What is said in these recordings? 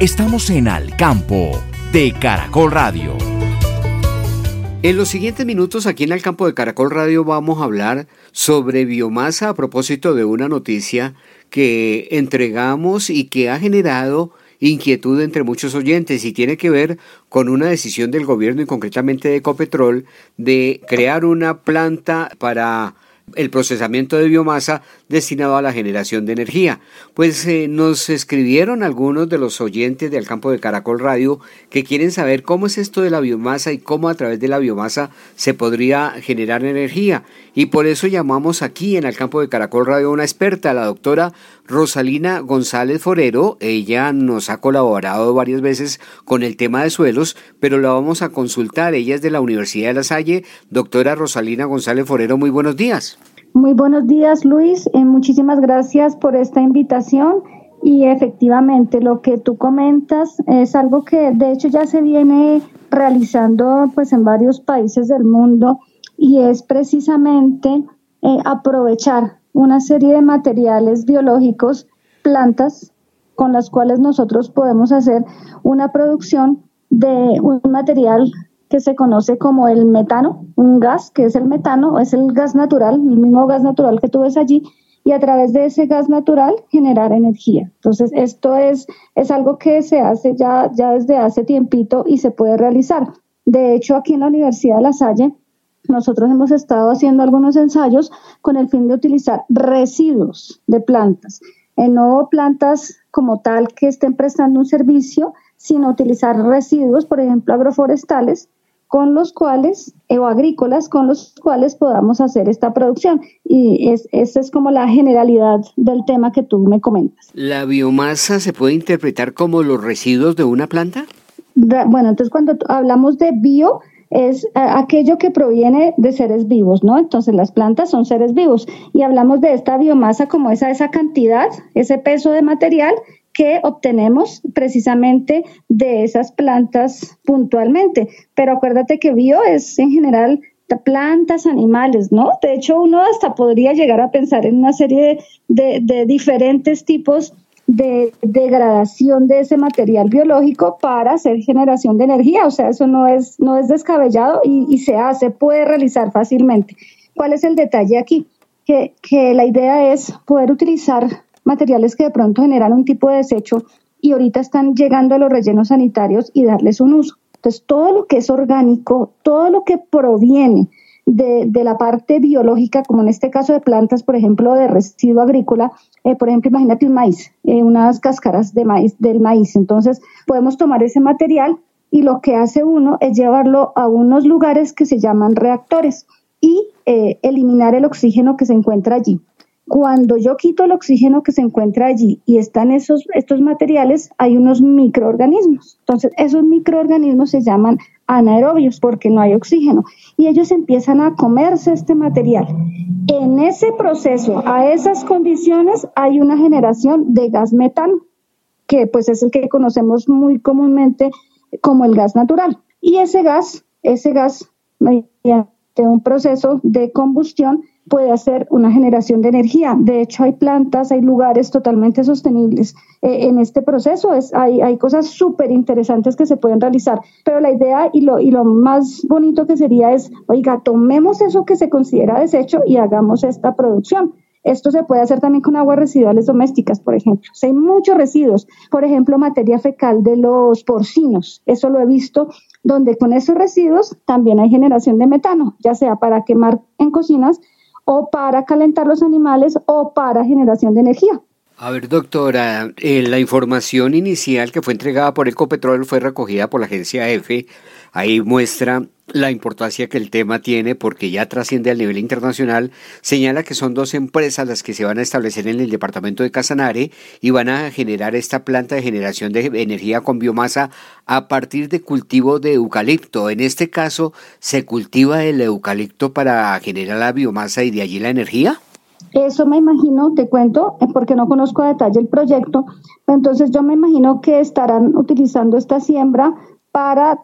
Estamos en Al Campo de Caracol Radio. En los siguientes minutos aquí en el campo de Caracol Radio vamos a hablar sobre biomasa a propósito de una noticia que entregamos y que ha generado inquietud entre muchos oyentes y tiene que ver con una decisión del gobierno y concretamente de Ecopetrol de crear una planta para el procesamiento de biomasa destinado a la generación de energía. Pues eh, nos escribieron algunos de los oyentes del campo de Caracol Radio que quieren saber cómo es esto de la biomasa y cómo a través de la biomasa se podría generar energía. Y por eso llamamos aquí en el campo de Caracol Radio a una experta, la doctora Rosalina González Forero. Ella nos ha colaborado varias veces con el tema de suelos, pero la vamos a consultar. Ella es de la Universidad de La Salle. Doctora Rosalina González Forero, muy buenos días. Muy buenos días, Luis. Eh, muchísimas gracias por esta invitación. Y efectivamente, lo que tú comentas es algo que de hecho ya se viene realizando pues en varios países del mundo y es precisamente eh, aprovechar una serie de materiales biológicos, plantas, con las cuales nosotros podemos hacer una producción de un material que se conoce como el metano, un gas que es el metano, es el gas natural, el mismo gas natural que tú ves allí, y a través de ese gas natural generar energía. Entonces, esto es, es algo que se hace ya, ya desde hace tiempito y se puede realizar. De hecho, aquí en la Universidad de La Salle, nosotros hemos estado haciendo algunos ensayos con el fin de utilizar residuos de plantas, en no plantas como tal que estén prestando un servicio, sino utilizar residuos, por ejemplo, agroforestales, con los cuales, o agrícolas, con los cuales podamos hacer esta producción. Y es, esa es como la generalidad del tema que tú me comentas. ¿La biomasa se puede interpretar como los residuos de una planta? Bueno, entonces cuando hablamos de bio, es eh, aquello que proviene de seres vivos, ¿no? Entonces las plantas son seres vivos y hablamos de esta biomasa como esa, esa cantidad, ese peso de material que obtenemos precisamente de esas plantas puntualmente. Pero acuérdate que bio es en general plantas, animales, ¿no? De hecho, uno hasta podría llegar a pensar en una serie de, de, diferentes tipos de degradación de ese material biológico para hacer generación de energía. O sea, eso no es, no es descabellado y, y se hace, puede realizar fácilmente. ¿Cuál es el detalle aquí? Que, que la idea es poder utilizar materiales que de pronto generan un tipo de desecho y ahorita están llegando a los rellenos sanitarios y darles un uso. Entonces, todo lo que es orgánico, todo lo que proviene de, la parte biológica, como en este caso de plantas, por ejemplo, de residuo agrícola, eh, por ejemplo, imagínate un maíz, eh, unas cáscaras de maíz, del maíz. Entonces, podemos tomar ese material y lo que hace uno es llevarlo a unos lugares que se llaman reactores y eh, eliminar el oxígeno que se encuentra allí. Cuando yo quito el oxígeno que se encuentra allí y están esos, estos materiales, hay unos microorganismos. Entonces, esos microorganismos se llaman anaerobios porque no hay oxígeno y ellos empiezan a comerse este material. En ese proceso, a esas condiciones, hay una generación de gas metano, que pues es el que conocemos muy comúnmente como el gas natural. Y ese gas, ese gas, mediante un proceso de combustión, puede hacer una generación de energía. De hecho, hay plantas, hay lugares totalmente sostenibles. Eh, en este proceso es, hay, cosas súper interesantes que se pueden realizar, pero la idea y lo, más bonito que sería es, oiga, tomemos eso que se considera desecho y hagamos esta producción. Esto se puede hacer también con aguas residuales domésticas, por ejemplo. hay muchos residuos, por ejemplo, materia fecal de los porcinos. Eso lo he visto donde con esos residuos también hay generación de metano, ya sea para quemar en cocinas o para calentar los animales o para generación de energía. A ver, doctora, eh, la información inicial que fue entregada por Ecopetrol fue recogida por la agencia EFE. Ahí muestra la importancia que el tema tiene porque ya trasciende al nivel internacional. Señala que son dos empresas las que se van a establecer en el departamento de Casanare y van a generar esta planta de generación de energía con biomasa a partir de cultivo de eucalipto. En este caso, ¿se cultiva el eucalipto para generar la biomasa y de allí la energía? Eso me imagino, te cuento, eh, porque no conozco a detalle el proyecto, entonces yo me imagino que estarán utilizando esta siembra para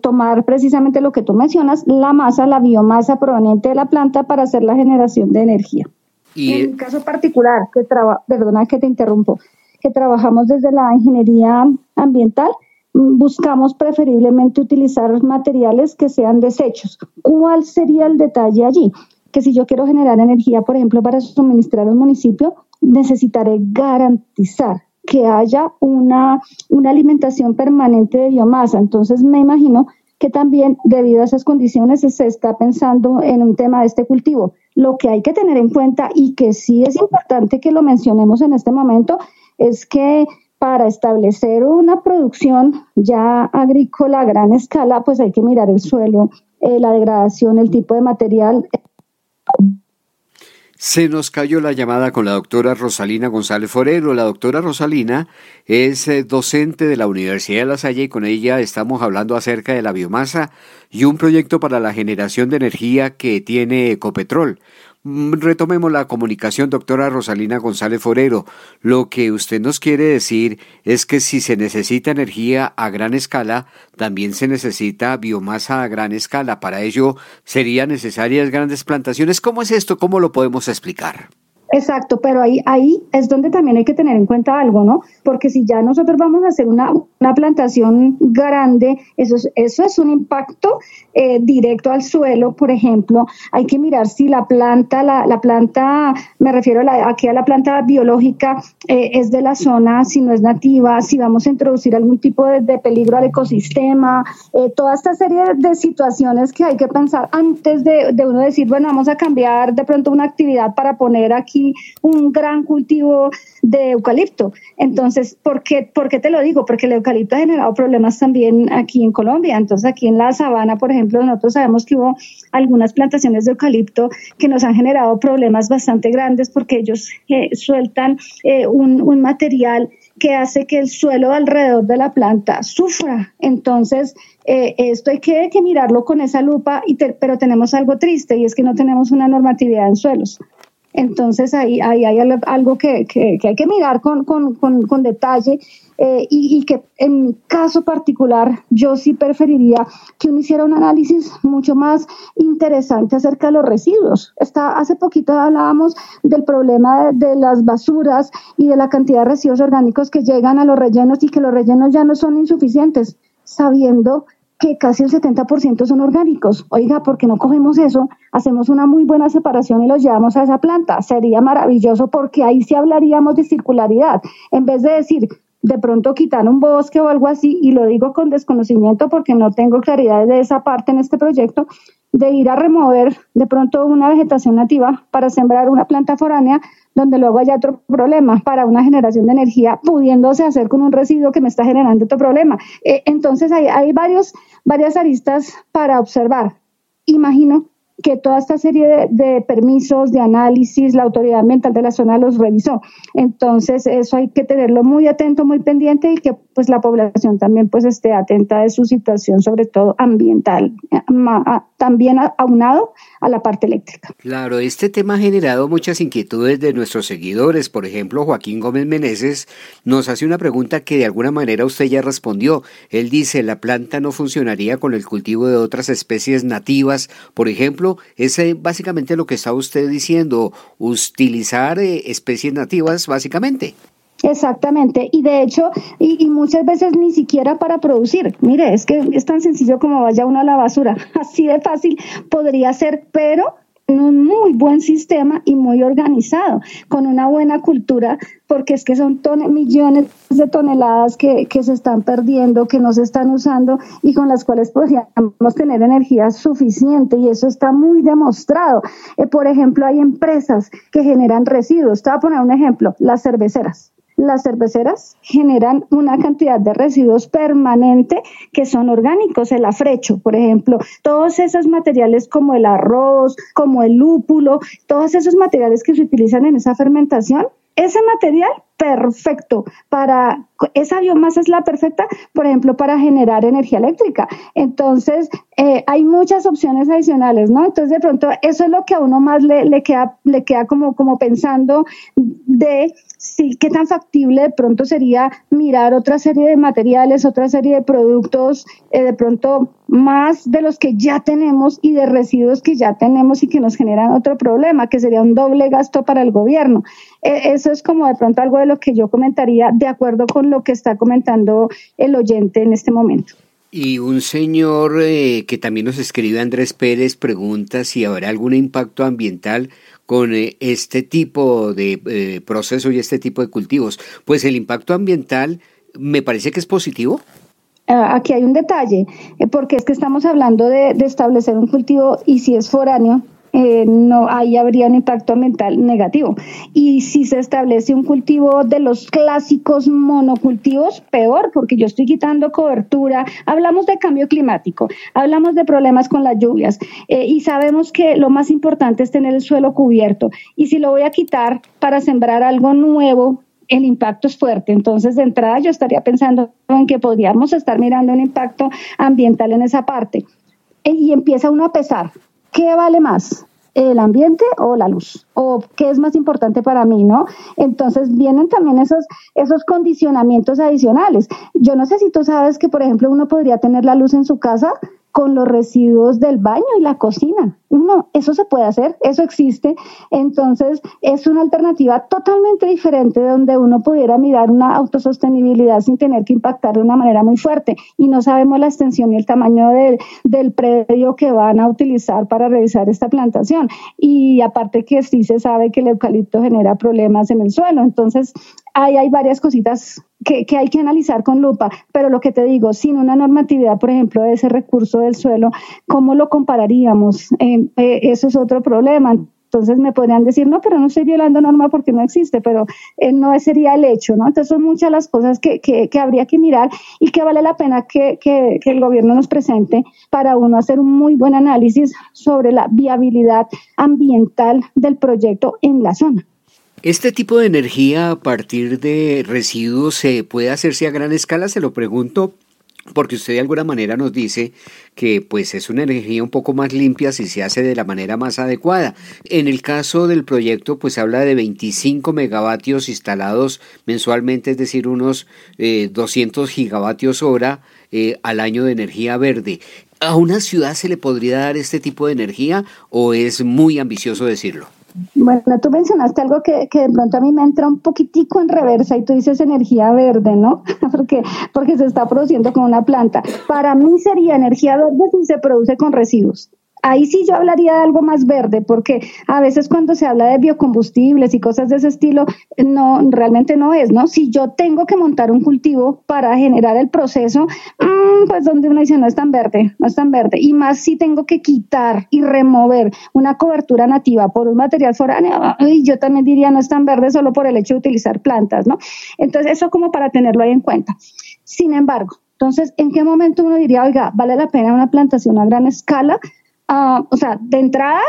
tomar precisamente lo que tú mencionas, la masa, la biomasa proveniente de la planta para hacer la generación de energía. Y en mi caso particular, que perdona que te interrumpo, que trabajamos desde la ingeniería ambiental, mm, buscamos preferiblemente utilizar materiales que sean desechos. ¿Cuál sería el detalle allí? que si yo quiero generar energía, por ejemplo, para suministrar un municipio, necesitaré garantizar que haya una, una alimentación permanente de biomasa. Entonces, me imagino que también debido a esas condiciones se está pensando en un tema de este cultivo. Lo que hay que tener en cuenta y que sí es importante que lo mencionemos en este momento es que para establecer una producción ya agrícola a gran escala, pues hay que mirar el suelo, eh, la degradación, el tipo de material, se nos cayó la llamada con la doctora Rosalina González Forero. La doctora Rosalina es eh, docente de la Universidad de La Salle y con ella estamos hablando acerca de la biomasa y un proyecto para la generación de energía que tiene Ecopetrol. Mm, retomemos la comunicación, doctora Rosalina González Forero. Lo que usted nos quiere decir es que si se necesita energía a gran escala, también se necesita biomasa a gran escala. Para ello, serían necesarias grandes plantaciones. ¿Cómo es esto? ¿Cómo lo podemos explicar? Exacto, pero ahí, ahí es donde también hay que tener en cuenta algo, ¿no? Porque si ya nosotros vamos a hacer una, una plantación grande, eso es, eso es un impacto eh, directo al suelo, por ejemplo. Hay que mirar si la planta, la, la planta, me refiero aquí a la planta biológica, eh, es de la zona, si no es nativa, si vamos a introducir algún tipo de, de peligro al ecosistema, eh, toda esta serie de situaciones que hay que pensar antes de, de uno decir, bueno, vamos a cambiar de pronto una actividad para poner aquí un gran cultivo de eucalipto. Entonces, ¿por qué, ¿por qué te lo digo? Porque el eucalipto ha generado problemas también aquí en Colombia. Entonces, aquí en la sabana, por ejemplo, nosotros sabemos que hubo algunas plantaciones de eucalipto que nos han generado problemas bastante grandes porque ellos eh, sueltan eh, un, material que hace que el suelo alrededor de la planta sufra. Entonces, eh, esto hay que, que, mirarlo con esa lupa, y pero tenemos algo triste y es que no tenemos una normatividad en suelos. Entonces ahí, ahí hay algo que, que, hay que mirar con, con, con, detalle eh, y, que en caso particular yo sí preferiría que uno hiciera un análisis mucho más interesante acerca de los residuos. Está, hace poquito hablábamos del problema de, de las basuras y de la cantidad de residuos orgánicos que llegan a los rellenos y que los rellenos ya no son insuficientes, sabiendo que casi el 70% son orgánicos. Oiga, ¿por qué no cogemos eso? Hacemos una muy buena separación y los llevamos a esa planta. Sería maravilloso porque ahí sí hablaríamos de circularidad. En vez de decir, de pronto quitar un bosque o algo así, y lo digo con desconocimiento porque no tengo claridad de esa parte en este proyecto, de ir a remover de pronto una vegetación nativa para sembrar una planta foránea donde luego haya otro problema para una generación de energía, pudiéndose hacer con un residuo que me está generando otro problema. Eh, entonces hay, hay varios, varias aristas para observar. Imagino que toda esta serie de, permisos, de análisis, la autoridad ambiental de la zona los revisó. Entonces, eso hay que tenerlo muy atento, muy pendiente y que pues la población también pues esté atenta de su situación, sobre todo ambiental, también aunado a la parte eléctrica. Claro, este tema ha generado muchas inquietudes de nuestros seguidores. Por ejemplo, Joaquín Gómez Meneses nos hace una pregunta que de alguna manera usted ya respondió. Él dice, la planta no funcionaría con el cultivo de otras especies nativas, por ejemplo, es básicamente lo que está usted diciendo, utilizar eh, especies nativas básicamente. Exactamente, y de hecho, y, muchas veces ni siquiera para producir. Mire, es que es tan sencillo como vaya uno a la basura, así de fácil podría ser, pero un muy buen sistema y muy organizado, con una buena cultura, porque es que son millones de toneladas que, que, se están perdiendo, que no se están usando y con las cuales podríamos tener energía suficiente y eso está muy demostrado. Eh, por ejemplo, hay empresas que generan residuos. Te voy a poner un ejemplo, las cerveceras las cerveceras generan una cantidad de residuos permanente que son orgánicos, el afrecho, por ejemplo, todos esos materiales como el arroz, como el lúpulo, todos esos materiales que se utilizan en esa fermentación, ese material perfecto para esa biomasa es la perfecta, por ejemplo, para generar energía eléctrica. Entonces, eh, hay muchas opciones adicionales, ¿no? Entonces, de pronto, eso es lo que a uno más le, le queda, le queda como, como pensando de sí, qué tan factible de pronto sería mirar otra serie de materiales, otra serie de productos, eh, de pronto más de los que ya tenemos y de residuos que ya tenemos y que nos generan otro problema, que sería un doble gasto para el gobierno. Eh, eso es como de pronto algo de lo que yo comentaría de acuerdo con lo que está comentando el oyente en este momento. Y un señor eh, que también nos escribe, Andrés Pérez, pregunta si habrá algún impacto ambiental con eh, este tipo de eh, proceso y este tipo de cultivos? Pues el impacto ambiental me parece que es positivo. Ah, aquí hay un detalle, eh, porque es que estamos hablando de, de establecer un cultivo y si es foráneo, eh, no ahí habría un impacto ambiental negativo. Y si se establece un cultivo de los clásicos monocultivos, peor, porque yo estoy quitando cobertura. Hablamos de cambio climático, hablamos de problemas con las lluvias eh, y sabemos que lo más importante es tener el suelo cubierto. Y si lo voy a quitar para sembrar algo nuevo, el impacto es fuerte. Entonces, de entrada, yo estaría pensando en que podríamos estar mirando un impacto ambiental en esa parte. Y empieza uno a pesar, ¿qué vale más? el ambiente o la luz o qué es más importante para mí, ¿no? Entonces vienen también esos esos condicionamientos adicionales. Yo no sé si tú sabes que por ejemplo uno podría tener la luz en su casa con los residuos del baño y la cocina. No, eso se puede hacer, eso existe. Entonces, es una alternativa totalmente diferente donde uno pudiera mirar una autosostenibilidad sin tener que impactar de una manera muy fuerte. Y no sabemos la extensión y el tamaño del predio que van a utilizar para realizar esta plantación. Y aparte que sí se sabe que el eucalipto genera problemas en el suelo. Entonces, ahí hay varias cositas que, hay que analizar con lupa, pero lo que te digo, sin una normatividad, por ejemplo, de ese recurso del suelo, ¿cómo lo compararíamos? Eh, eh, eso es otro problema. Entonces me podrían decir, no, pero no estoy violando norma porque no existe, pero eh, no sería el hecho, ¿no? Entonces son muchas las cosas que, que, que habría que mirar y que vale la pena que, que, el gobierno nos presente para uno hacer un muy buen análisis sobre la viabilidad ambiental del proyecto en la zona. ¿Este tipo de energía a partir de residuos se puede hacerse a gran escala? Se lo pregunto porque usted de alguna manera nos dice que pues es una energía un poco más limpia si se hace de la manera más adecuada. En el caso del proyecto pues habla de 25 megavatios instalados mensualmente, es decir, unos 200 eh, gigavatios hora eh, al año de energía verde. ¿A una ciudad se le podría dar este tipo de energía o es muy ambicioso decirlo? Bueno, tú mencionaste algo que, que, de pronto a mí me entra un poquitico en reversa y tú dices energía verde, ¿no? porque, porque se está produciendo con una planta. Para mí sería energía verde si se produce con residuos ahí sí yo hablaría de algo más verde, porque a veces cuando se habla de biocombustibles y cosas de ese estilo, no, realmente no es, ¿no? Si yo tengo que montar un cultivo para generar el proceso, mm, pues donde uno dice no es tan verde, no es tan verde. Y más si tengo que quitar y remover una cobertura nativa por un material foráneo, yo también diría no es tan verde solo por el hecho de utilizar plantas, ¿no? Entonces eso como para tenerlo ahí en cuenta. Sin embargo, entonces, ¿en qué momento uno diría, oiga, vale la pena una plantación a gran escala? Ah, o sea, de entrada,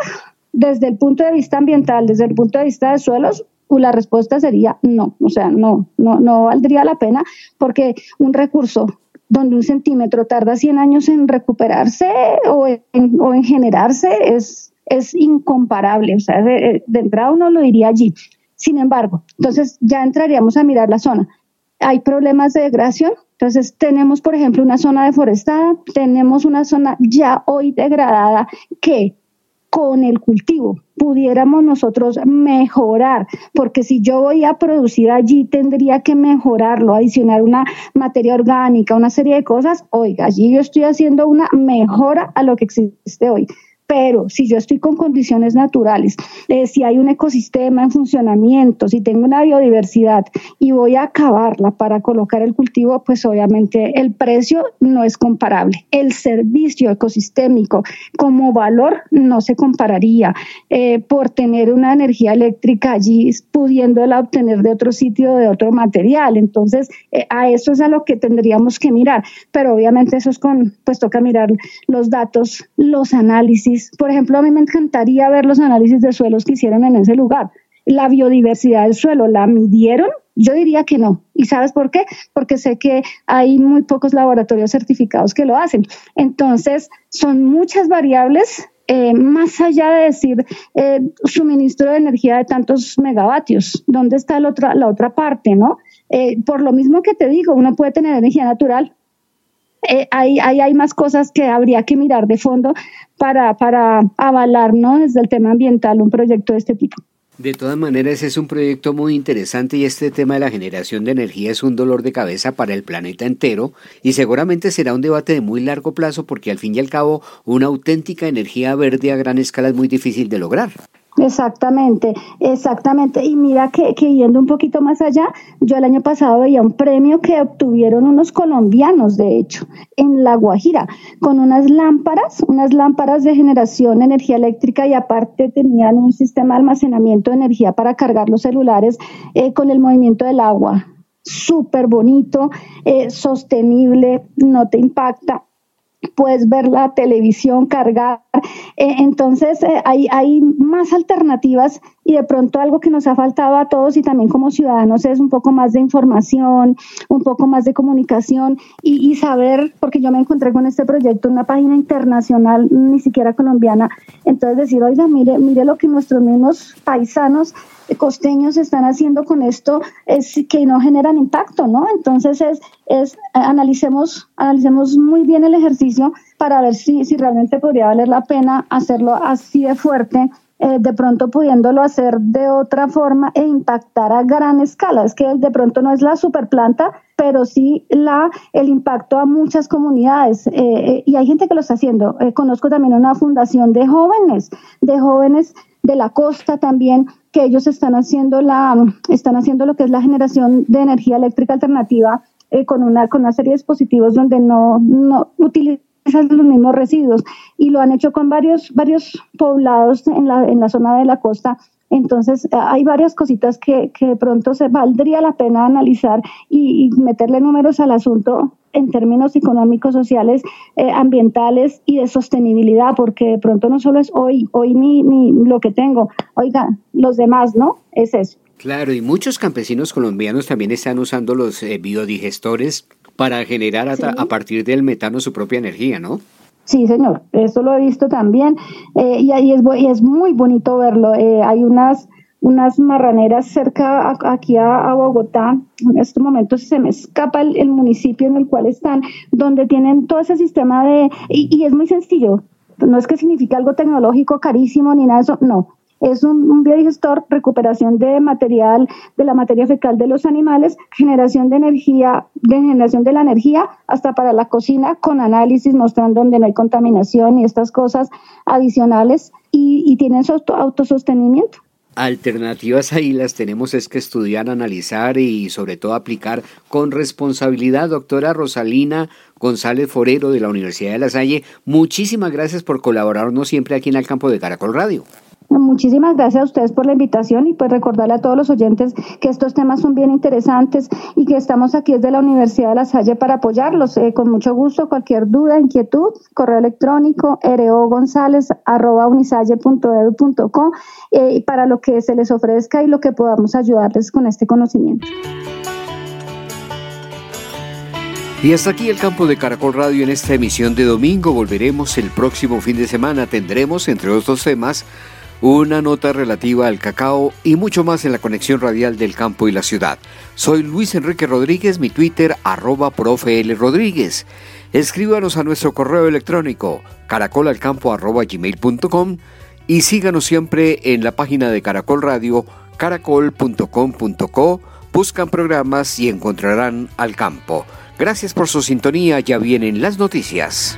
desde el punto de vista ambiental, desde el punto de vista de suelos, la respuesta sería no, o sea, no, no, no valdría la pena porque un recurso donde un centímetro tarda 100 años en recuperarse o en, o en generarse es, es incomparable, o sea, de, de entrada uno lo diría allí. Sin embargo, entonces ya entraríamos a mirar la zona. Hay problemas de degradación, entonces, tenemos, por ejemplo, una zona deforestada, tenemos una zona ya hoy degradada que con el cultivo pudiéramos nosotros mejorar, porque si yo voy a producir allí tendría que mejorarlo, adicionar una materia orgánica, una serie de cosas, oiga, allí yo estoy haciendo una mejora a lo que existe hoy pero si yo estoy con condiciones naturales, eh, si hay un ecosistema en funcionamiento, si tengo una biodiversidad y voy a acabarla para colocar el cultivo, pues obviamente el precio no es comparable. El servicio ecosistémico como valor no se compararía eh, por tener una energía eléctrica allí pudiéndola obtener de otro sitio, de otro material. Entonces, eh, a eso es a lo que tendríamos que mirar, pero obviamente eso es con, pues toca mirar los datos, los análisis. Por ejemplo, a mí me encantaría ver los análisis de suelos que hicieron en ese lugar. La biodiversidad del suelo, ¿la midieron? Yo diría que no. ¿Y sabes por qué? Porque sé que hay muy pocos laboratorios certificados que lo hacen. Entonces, son muchas variables eh, más allá de decir eh, suministro de energía de tantos megavatios, ¿dónde está la otra, la otra parte, no? Eh, por lo mismo que te digo, uno puede tener energía natural, eh, ahí, hay más cosas que habría que mirar de fondo para, para avalar ¿no? desde el tema ambiental un proyecto de este tipo. De todas maneras, es un proyecto muy interesante y este tema de la generación de energía es un dolor de cabeza para el planeta entero y seguramente será un debate de muy largo plazo porque al fin y al cabo una auténtica energía verde a gran escala es muy difícil de lograr. Exactamente, exactamente. Y mira que, que, yendo un poquito más allá, yo el año pasado veía un premio que obtuvieron unos colombianos, de hecho, en La Guajira, con unas lámparas, unas lámparas de generación de energía eléctrica y aparte tenían un sistema de almacenamiento de energía para cargar los celulares eh, con el movimiento del agua. Súper bonito, eh, sostenible, no te impacta puedes ver la televisión, cargar. Eh, entonces, hay, hay más alternativas y de pronto algo que nos ha faltado a todos y también como ciudadanos es un poco más de información, un poco más de comunicación y, saber, porque yo me encontré con este proyecto en una página internacional, ni siquiera colombiana, entonces decir, oiga, mire, mire lo que nuestros mismos paisanos costeños están haciendo con esto es que no generan impacto, ¿no? Entonces es, es analicemos, analicemos muy bien el ejercicio para ver si, si realmente podría valer la pena hacerlo así de fuerte, eh, de pronto pudiéndolo hacer de otra forma e impactar a gran escala. Es que de pronto no es la superplanta, pero sí la, el impacto a muchas comunidades. Eh, eh, y hay gente que lo está haciendo. conozco también una fundación de jóvenes, de jóvenes de la costa también, que ellos están haciendo la, están haciendo lo que es la generación de energía eléctrica alternativa con una, con una serie de dispositivos donde no, no utilizan los mismos residuos y lo han hecho con varios, varios poblados en la, en la zona de la costa. Entonces, hay varias cositas que, que de pronto se valdría la pena analizar y, y meterle números al asunto en términos económicos, sociales, eh, ambientales y de sostenibilidad, porque de pronto no solo es hoy, hoy mi, mi, lo que tengo, oiga, los demás, ¿no? Es eso. Claro, y muchos campesinos colombianos también están usando los eh, biodigestores para generar a, a, partir del metano su propia energía, ¿no? Sí, señor, eso lo he visto también eh, y, y, es, y es muy bonito verlo. Eh, hay unas unas marraneras cerca aquí a, Bogotá. En estos momentos se me escapa el, municipio en el cual están, donde tienen todo ese sistema de... Y, es muy sencillo. No es que signifique algo tecnológico carísimo ni nada de eso, no. Es un, biodigestor, recuperación de material, de la materia fecal de los animales, generación de energía, de generación de la energía, hasta para la cocina, con análisis mostrando donde no hay contaminación y estas cosas adicionales, y, y tienen su autosostenimiento. Alternativas ahí las tenemos es que estudiar, analizar y sobre todo aplicar con responsabilidad. Doctora Rosalina González Forero de la Universidad de La Salle, muchísimas gracias por colaborarnos siempre aquí en el campo de Caracol Radio. Muchísimas gracias a ustedes por la invitación y pues recordarle a todos los oyentes que estos temas son bien interesantes y que estamos aquí desde la Universidad de La Salle para apoyarlos. Eh, con mucho gusto, cualquier duda, inquietud, correo electrónico ereogonzalez.unisalle.edu.co eh, para lo que se les ofrezca y lo que podamos ayudarles con este conocimiento. Y hasta aquí el campo de Caracol Radio en esta emisión de domingo. Volveremos el próximo fin de semana. Tendremos, entre otros temas, una nota relativa al cacao y mucho más en la conexión radial del campo y la ciudad. Soy Luis Enrique Rodríguez, mi Twitter arroba profe Rodríguez. Escríbanos a nuestro correo electrónico caracolalcampo y síganos siempre en la página de Caracol Radio caracol.com.co. Buscan programas y encontrarán al campo. Gracias por su sintonía, ya vienen las noticias.